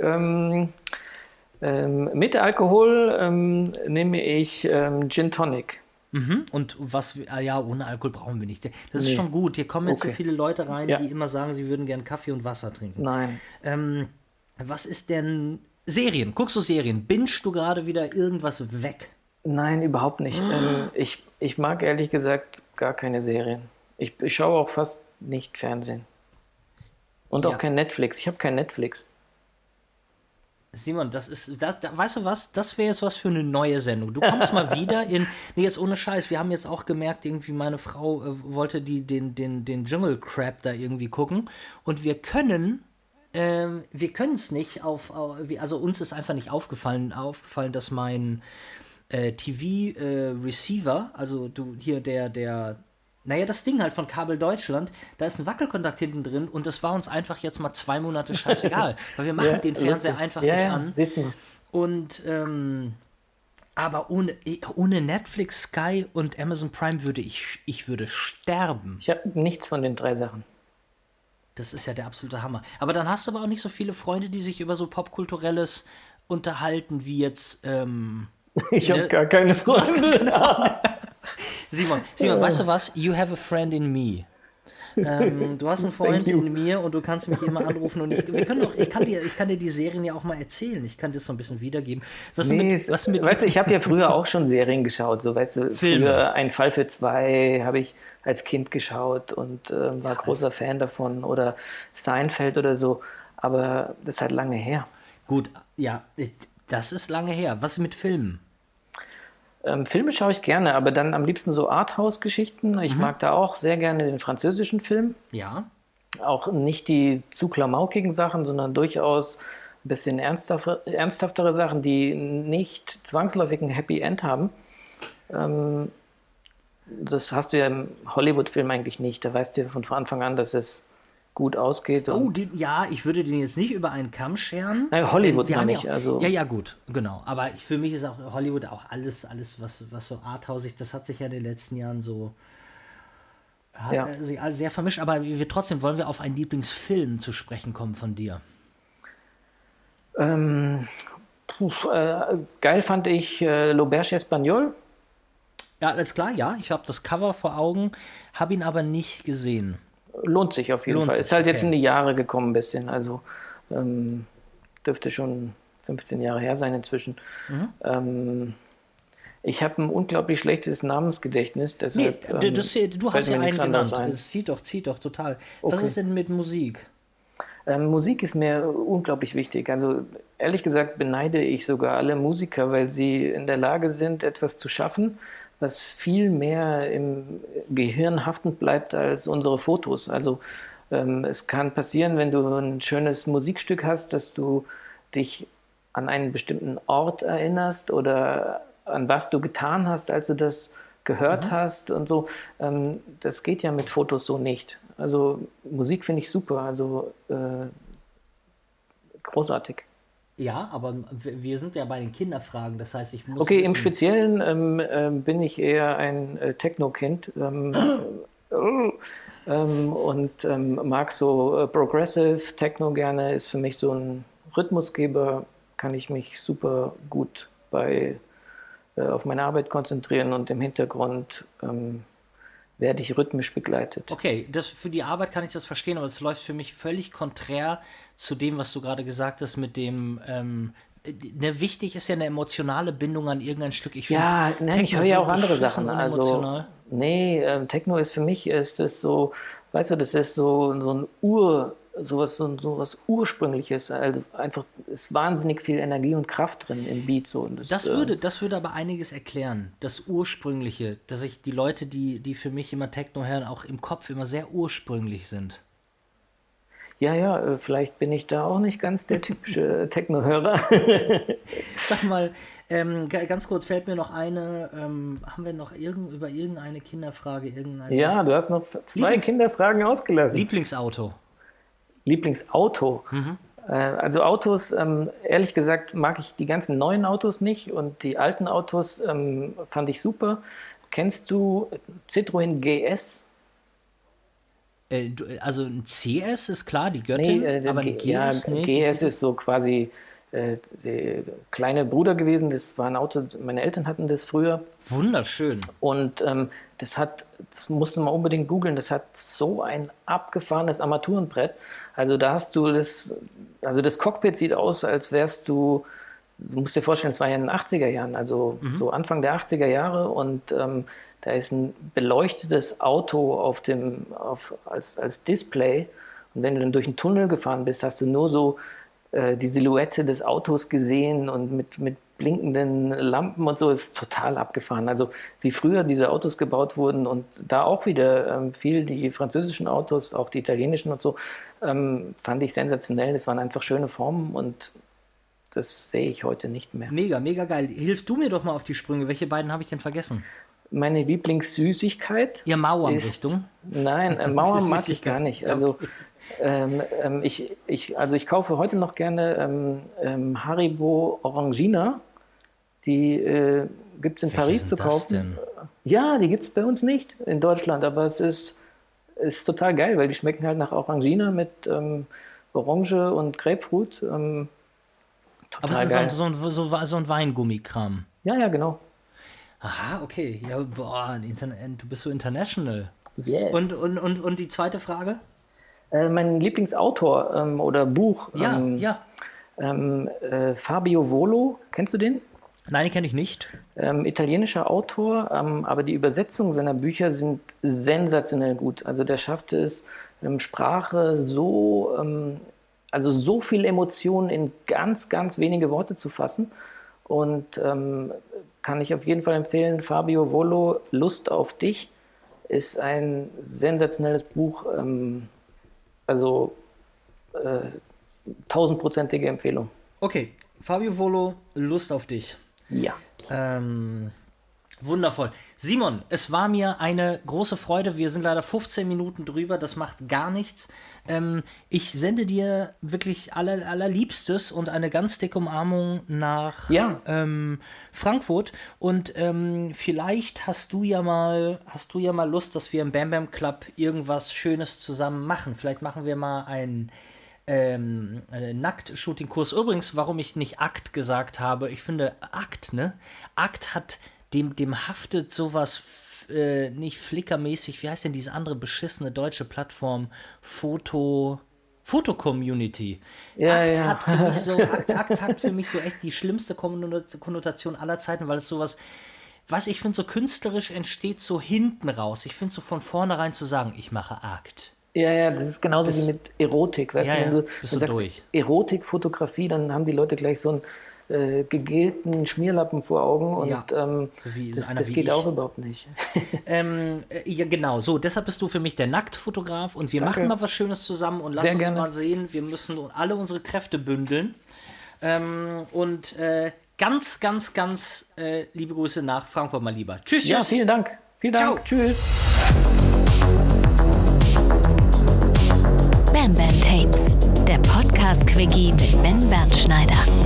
ähm, mit Alkohol ähm, nehme ich ähm, Gin Tonic. Mhm. Und was, ah ja, ohne Alkohol brauchen wir nicht. Das nee. ist schon gut. Hier kommen jetzt okay. so viele Leute rein, ja. die immer sagen, sie würden gern Kaffee und Wasser trinken. Nein. Ähm, was ist denn Serien, guckst du Serien? Bingst du gerade wieder irgendwas weg? Nein, überhaupt nicht. ähm, ich, ich mag ehrlich gesagt gar keine Serien. Ich, ich schaue auch fast nicht Fernsehen. Und ja. auch kein Netflix. Ich habe kein Netflix. Simon, das ist, das, da, weißt du was? Das wäre jetzt was für eine neue Sendung. Du kommst mal wieder in, nee, jetzt ohne Scheiß. Wir haben jetzt auch gemerkt, irgendwie meine Frau äh, wollte die, den, den, den Jungle Crab da irgendwie gucken. Und wir können ähm, wir können es nicht auf, also uns ist einfach nicht aufgefallen, aufgefallen, dass mein äh, TV-Receiver, äh, also du hier der, der, naja, das Ding halt von Kabel Deutschland, da ist ein Wackelkontakt hinten drin und das war uns einfach jetzt mal zwei Monate scheißegal, weil wir machen ja, den Fernseher einfach ja, nicht ja, an. Siehst du. Und ähm, aber ohne, ohne Netflix, Sky und Amazon Prime würde ich, ich würde sterben. Ich habe nichts von den drei Sachen. Das ist ja der absolute Hammer. Aber dann hast du aber auch nicht so viele Freunde, die sich über so Popkulturelles unterhalten, wie jetzt. Ähm, ich habe ne? gar keine Freunde. Simon, Simon, weißt du was? You have a friend in me. Ähm, du hast einen Freund in mir und du kannst mich immer anrufen und ich, wir können auch, ich, kann dir, ich kann dir die Serien ja auch mal erzählen. Ich kann dir das so ein bisschen wiedergeben. Was nee, mit, was mit weißt du, ich habe ja früher auch schon Serien geschaut. So, weißt du, Filme. früher Ein Fall für zwei habe ich als Kind geschaut und äh, war großer Fan davon oder Seinfeld oder so. Aber das ist halt lange her. Gut, ja, das ist lange her. Was mit Filmen? Ähm, Filme schaue ich gerne, aber dann am liebsten so Arthouse-Geschichten. Ich mhm. mag da auch sehr gerne den französischen Film. Ja. Auch nicht die zu klamaukigen Sachen, sondern durchaus ein bisschen ernsthaftere Sachen, die nicht zwangsläufig ein Happy End haben. Ähm, das hast du ja im Hollywood-Film eigentlich nicht. Da weißt du ja von Anfang an, dass es gut ausgeht. Oh, die, ja, ich würde den jetzt nicht über einen Kamm scheren. Nein, Hollywood meine ich. Ja, also. ja, ja, gut, genau. Aber für mich ist auch Hollywood auch alles, alles was, was so arthausig, das hat sich ja in den letzten Jahren so ja. Äh, sehr vermischt, aber wir trotzdem wollen wir auf einen Lieblingsfilm zu sprechen kommen von dir. Ähm, puh, äh, geil fand ich äh, L'Auberge Espagnol. Ja, alles klar, ja. Ich habe das Cover vor Augen, habe ihn aber nicht gesehen. Lohnt sich auf jeden Lohnt Fall. Sich, Ist halt okay. jetzt in die Jahre gekommen ein bisschen. Also ähm, dürfte schon 15 Jahre her sein inzwischen. Mhm. Ähm, ich habe ein unglaublich schlechtes Namensgedächtnis. Deshalb, nee, das, ähm, du hast ja einen genannt. Ein. Es zieht doch, zieht doch total. Okay. Was ist denn mit Musik? Ähm, Musik ist mir unglaublich wichtig. Also ehrlich gesagt beneide ich sogar alle Musiker, weil sie in der Lage sind, etwas zu schaffen, was viel mehr im Gehirn haftend bleibt als unsere Fotos. Also ähm, es kann passieren, wenn du ein schönes Musikstück hast, dass du dich an einen bestimmten Ort erinnerst oder an was du getan hast, als du das gehört mhm. hast und so. Ähm, das geht ja mit Fotos so nicht. Also Musik finde ich super, also äh, großartig. Ja, aber wir sind ja bei den Kinderfragen, das heißt, ich muss. Okay, im Speziellen ähm, äh, bin ich eher ein äh, Techno-Kind ähm, ähm, und ähm, mag so äh, Progressive Techno gerne, ist für mich so ein Rhythmusgeber, kann ich mich super gut bei äh, auf meine Arbeit konzentrieren und im Hintergrund ähm, werde ich rhythmisch begleitet. Okay, das, für die Arbeit kann ich das verstehen, aber es läuft für mich völlig konträr zu dem, was du gerade gesagt hast, mit dem. Ähm, ne, wichtig ist ja eine emotionale Bindung an irgendein Stück. Ich ja, ne, ich höre ja auch andere Sachen. Also, nee, äh, Techno ist für mich ist das so, weißt du, das ist so, so ein Ur sowas, so, so was Ursprüngliches. Also einfach ist wahnsinnig viel Energie und Kraft drin im Beat. So. Das, das, äh, würde, das würde aber einiges erklären. Das Ursprüngliche, dass ich die Leute, die, die für mich immer Techno hören, auch im Kopf immer sehr ursprünglich sind. Ja, ja, äh, vielleicht bin ich da auch nicht ganz der typische Techno-Hörer. Sag mal, ähm, ganz kurz fällt mir noch eine, ähm, haben wir noch irgend, über irgendeine Kinderfrage? Irgendeine ja, du hast noch zwei Lieblings Kinderfragen ausgelassen. Lieblingsauto. Lieblingsauto. Mhm. Äh, also Autos, ähm, ehrlich gesagt, mag ich die ganzen neuen Autos nicht und die alten Autos ähm, fand ich super. Kennst du Citroën GS? Äh, also ein CS ist klar, die Göttin, nee, äh, aber ein GS ja, nicht. GS ist so quasi äh, der kleine Bruder gewesen. Das war ein Auto, meine Eltern hatten das früher. Wunderschön. Und ähm, das hat, das musste man unbedingt googeln, das hat so ein abgefahrenes Armaturenbrett. Also da hast du das, also das Cockpit sieht aus, als wärst du, du musst dir vorstellen, es war ja in den 80er Jahren, also mhm. so Anfang der 80er Jahre und ähm, da ist ein beleuchtetes Auto auf dem, auf, als, als Display und wenn du dann durch einen Tunnel gefahren bist, hast du nur so äh, die Silhouette des Autos gesehen und mit, mit blinkenden Lampen und so ist total abgefahren. Also wie früher diese Autos gebaut wurden und da auch wieder ähm, viel die französischen Autos, auch die italienischen und so, ähm, fand ich sensationell. Es waren einfach schöne Formen und das sehe ich heute nicht mehr. Mega, mega geil. Hilfst du mir doch mal auf die Sprünge. Welche beiden habe ich denn vergessen? Meine Lieblingssüßigkeit. Ihr Mauernrichtung? Nein, äh, Mauern mag ich gar nicht. Also okay. ähm, ähm, ich, ich, also ich kaufe heute noch gerne ähm, ähm Haribo Orangina. Die äh, gibt es in Welche Paris zu kaufen. Denn? Ja, die gibt es bei uns nicht in Deutschland, aber es ist ist total geil, weil die schmecken halt nach Orangina mit ähm, Orange und Grapefruit. Ähm, Aber es ist. So, so, so, so ein Weingummikram. Ja, ja, genau. Aha, okay. Ja, boah, du bist so international. Yes. Und, und, und, und die zweite Frage? Äh, mein Lieblingsautor ähm, oder Buch. Ja, ähm, ja. Ähm, äh, Fabio Volo, kennst du den? Nein, kenne ich nicht. Ähm, italienischer Autor, ähm, aber die Übersetzungen seiner Bücher sind sensationell gut. Also der schafft es, ähm, Sprache so, also so viel Emotionen in ganz, ganz wenige Worte zu fassen. Und ähm, kann ich auf jeden Fall empfehlen, Fabio Volo, Lust auf dich, ist ein sensationelles Buch. Ähm, also äh, tausendprozentige Empfehlung. Okay, Fabio Volo, Lust auf dich. Ja. Ähm, Wundervoll. Simon, es war mir eine große Freude. Wir sind leider 15 Minuten drüber. Das macht gar nichts. Ähm, ich sende dir wirklich aller, allerliebstes und eine ganz dicke Umarmung nach ja. ähm, Frankfurt. Und ähm, vielleicht hast du ja mal, hast du ja mal Lust, dass wir im Bam Bam Club irgendwas Schönes zusammen machen. Vielleicht machen wir mal ein ähm, Nackt-Shooting-Kurs. Übrigens, warum ich nicht Akt gesagt habe, ich finde Akt, ne? Akt hat dem, dem haftet sowas äh, nicht flickermäßig, wie heißt denn diese andere beschissene deutsche Plattform? Foto. Foto-Community. Ja, Akt, ja. Hat für mich so, Akt, Akt hat für mich so echt die schlimmste Konnotation aller Zeiten, weil es sowas, was ich finde, so künstlerisch entsteht so hinten raus. Ich finde so von vornherein zu sagen, ich mache Akt. Ja, ja, das ist genauso das, wie mit Erotik. Weißt ja, du, wenn du, bist du sagst durch. Erotik, Fotografie, dann haben die Leute gleich so ein äh, gegelten Schmierlappen vor Augen und ja, ähm, so das, das geht ich. auch überhaupt nicht. ähm, äh, ja, genau, so, deshalb bist du für mich der Nacktfotograf und wir Danke. machen mal was Schönes zusammen und lass Sehr uns gerne. mal sehen, wir müssen alle unsere Kräfte bündeln. Ähm, und äh, ganz, ganz, ganz äh, liebe Grüße nach Frankfurt mal lieber. Tschüss, tschüss. Ja, vielen Dank. Vielen Dank. Ciao. Tschüss. Bam Bam Tapes, der Podcast-Quickie mit Ben Bernschneider.